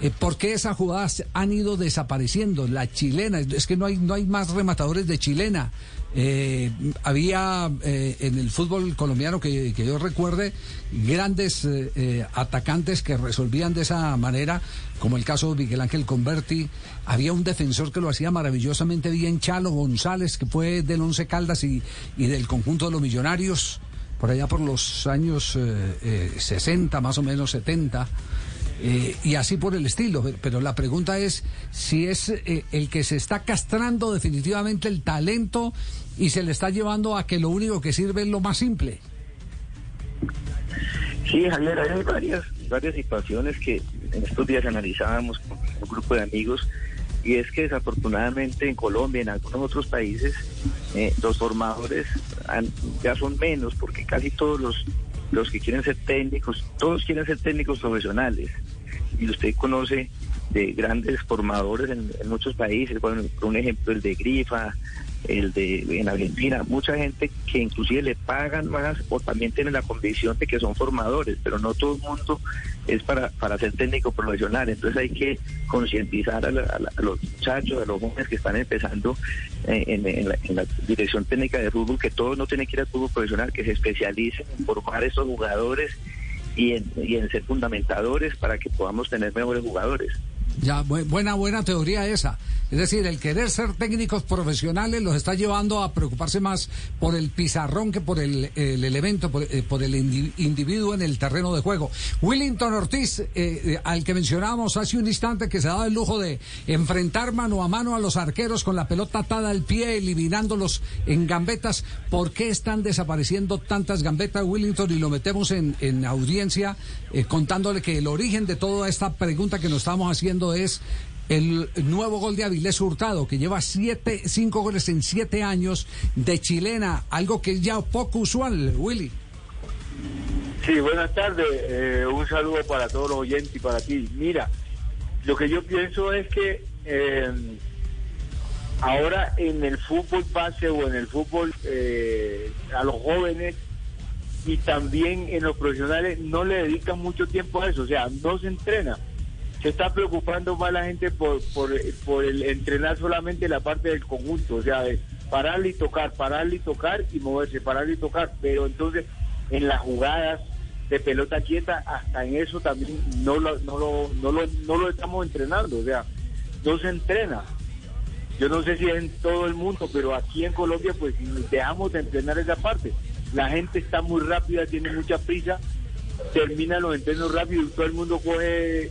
Eh, ¿Por qué esas jugadas han ido desapareciendo? La chilena, es que no hay, no hay más rematadores de chilena. Eh, había eh, en el fútbol colombiano que, que yo recuerde grandes eh, eh, atacantes que resolvían de esa manera, como el caso de Miguel Ángel Converti. Había un defensor que lo hacía maravillosamente bien, Chalo González, que fue del Once Caldas y, y del conjunto de los Millonarios, por allá por los años eh, eh, 60, más o menos 70. Eh, y así por el estilo. Pero, la pregunta es si es eh, el que se está castrando definitivamente el talento y se le está llevando a que lo único que sirve es lo más simple. Sí, Javier, hay varias, varias situaciones que en estos días analizábamos con un grupo de amigos y es que desafortunadamente en Colombia y en algunos otros países eh, los formadores ya son menos porque casi todos los, los que quieren ser técnicos, todos quieren ser técnicos profesionales. Y usted conoce de grandes formadores en, muchos países, por un ejemplo el de Grifa, el de en Argentina, mucha gente que inclusive le pagan más o también tienen la convicción de que son formadores, pero no todo el mundo es para, para ser técnico profesional, entonces hay que concientizar a, a los muchachos, a los jóvenes que están empezando en, en la, en la dirección técnica de fútbol, que todos no tienen que ir al fútbol profesional, que se especialicen en formar esos jugadores y en, y en ser fundamentadores para que podamos tener mejores jugadores. Ya, bu- buena, buena teoría esa. Es decir, el querer ser técnicos profesionales los está llevando a preocuparse más por el pizarrón que por el, el elemento, por, eh, por el indi- individuo en el terreno de juego. Willington Ortiz, eh, eh, al que mencionábamos hace un instante, que se daba el lujo de enfrentar mano a mano a los arqueros con la pelota atada al pie, eliminándolos en gambetas. ¿Por qué están desapareciendo tantas gambetas, Willington? Y lo metemos en, en audiencia eh, contándole que el origen de toda esta pregunta que nos estamos haciendo es el nuevo gol de Avilés Hurtado, que lleva siete, cinco goles en siete años de chilena, algo que es ya poco usual, Willy. Sí, buenas tardes. Eh, un saludo para todos los oyentes y para ti. Mira, lo que yo pienso es que eh, ahora en el fútbol base o en el fútbol eh, a los jóvenes y también en los profesionales no le dedican mucho tiempo a eso, o sea, no se entrena. Se está preocupando más la gente por, por, por el entrenar solamente la parte del conjunto, o sea, de pararle y tocar, pararle y tocar y moverse, pararle y tocar, pero entonces en las jugadas de pelota quieta, hasta en eso también no lo, no lo, no lo, no lo estamos entrenando, o sea, no se entrena. Yo no sé si es en todo el mundo, pero aquí en Colombia pues dejamos de entrenar esa parte. La gente está muy rápida, tiene mucha prisa, termina los entrenos rápido y todo el mundo coge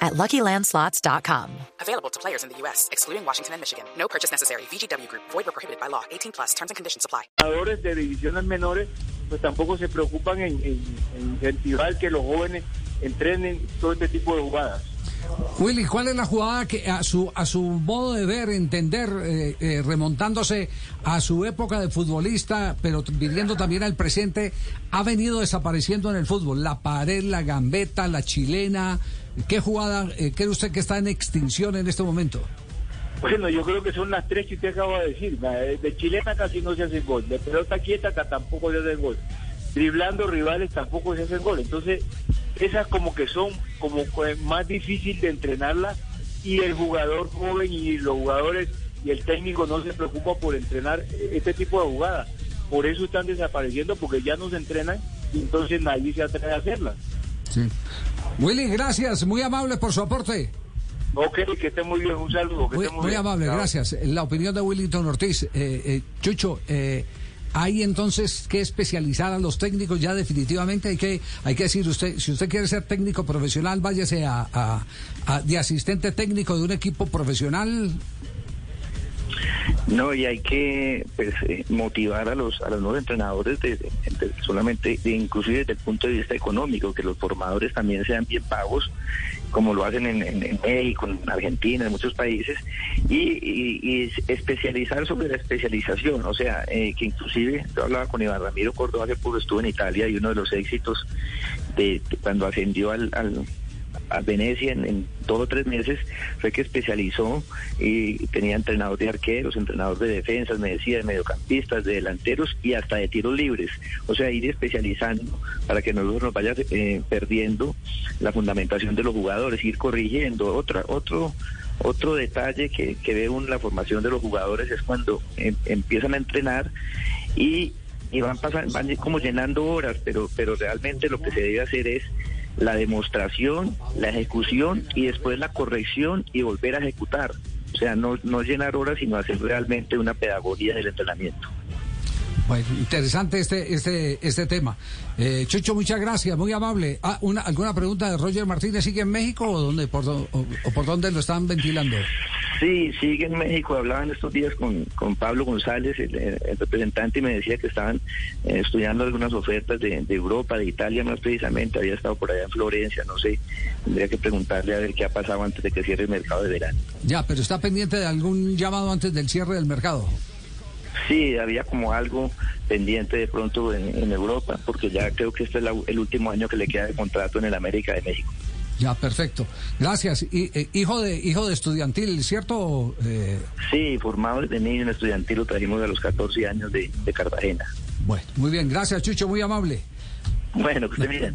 at LuckyLandSlots.com. Available to players in the U.S., excluding Washington and Michigan. No purchase necessary. VGW Group, void were prohibited by law. 18 plus terms and conditions apply. jugadores de divisiones menores pues tampoco se preocupan en, en- en incentivar que los jóvenes entrenen todo este tipo de jugadas. Willy, ¿cuál es la jugada que a su, a su modo de ver, entender, eh, eh, remontándose a su época de futbolista, pero viviendo también al presente, ha venido desapareciendo en el fútbol? La pared, la gambeta, la chilena. ¿Qué jugada eh, cree usted que está en extinción en este momento? Bueno, yo creo que son las tres que usted acaba de decir. Eh, De chilena casi no se hace gol, de pelota quieta acá tampoco se hace gol, driblando rivales tampoco se hace gol. Entonces, esas como que son como más difícil de entrenarlas y el jugador joven y los jugadores y el técnico no se preocupa por entrenar eh, este tipo de jugadas. Por eso están desapareciendo porque ya no se entrenan y entonces nadie se atreve a hacerlas. Sí. Willy, gracias, muy amable por su aporte. Ok, que esté muy bien, un saludo. Que Muy, esté muy muy bien. amable, gracias. La opinión de Willington Ortiz. Eh, eh, Chucho, eh, hay entonces que especializar a los técnicos ya definitivamente. Hay que, hay que decir, usted, si usted quiere ser técnico profesional, váyase a, a- a- de asistente técnico de un equipo profesional. No, y hay que pues, eh, motivar a los a los nuevos entrenadores de, solamente, de- inclusive desde el punto de vista económico, que los formadores también sean bien pagos, como lo hacen en, en- en México, en Argentina, en muchos países, y, y- y especializar sobre la especialización, o sea, eh, que inclusive yo hablaba con Iván Ramiro Córdoba poco, estuvo en Italia y uno de los éxitos de, de cuando ascendió al, al a Venecia en, en dos o tres meses fue que especializó y tenía entrenador de arqueros, entrenador de defensas, me decía, de mediocampistas, de delanteros y hasta de tiros libres. O sea, ir especializando para que nosotros nos vaya eh, perdiendo la fundamentación de los jugadores, ir corrigiendo. Otra, otro otro detalle que, que ve en la formación de los jugadores es cuando em- empiezan a entrenar y, y van pasando, van como llenando horas, pero, pero realmente lo que se debe hacer es la demostración, la ejecución y después la corrección y volver a ejecutar. O sea, no, no llenar horas, sino hacer realmente una pedagogía del entrenamiento. Bueno, interesante este, este, este tema. Eh, Chucho, muchas gracias, muy amable. Ah, una, ¿Alguna pregunta de Roger Martínez? ¿Sigue en México o, dónde, por, o, o por dónde lo están ventilando? Sí, sigue en México. Hablaba en estos días con, con Pablo González, el, el representante, y me decía que estaban eh, estudiando algunas ofertas de, de Europa, de Italia más precisamente. Había estado por allá en Florencia, no sé. Tendría que preguntarle a ver qué ha pasado antes de que cierre el mercado de verano. Ya, pero está pendiente de algún llamado antes del cierre del mercado. Sí, había como algo pendiente de pronto en, en Europa, porque ya creo que este es la- el último año que le queda de contrato en el América de México. Ya, perfecto. Gracias. Y, eh, hijo de hijo de estudiantil, ¿cierto? Eh, Sí, formado desde niño en estudiantil, lo trajimos a los 14 años de, de Cartagena. bueno, muy bien. Gracias, Chucho, muy amable. Bueno, que esté bien.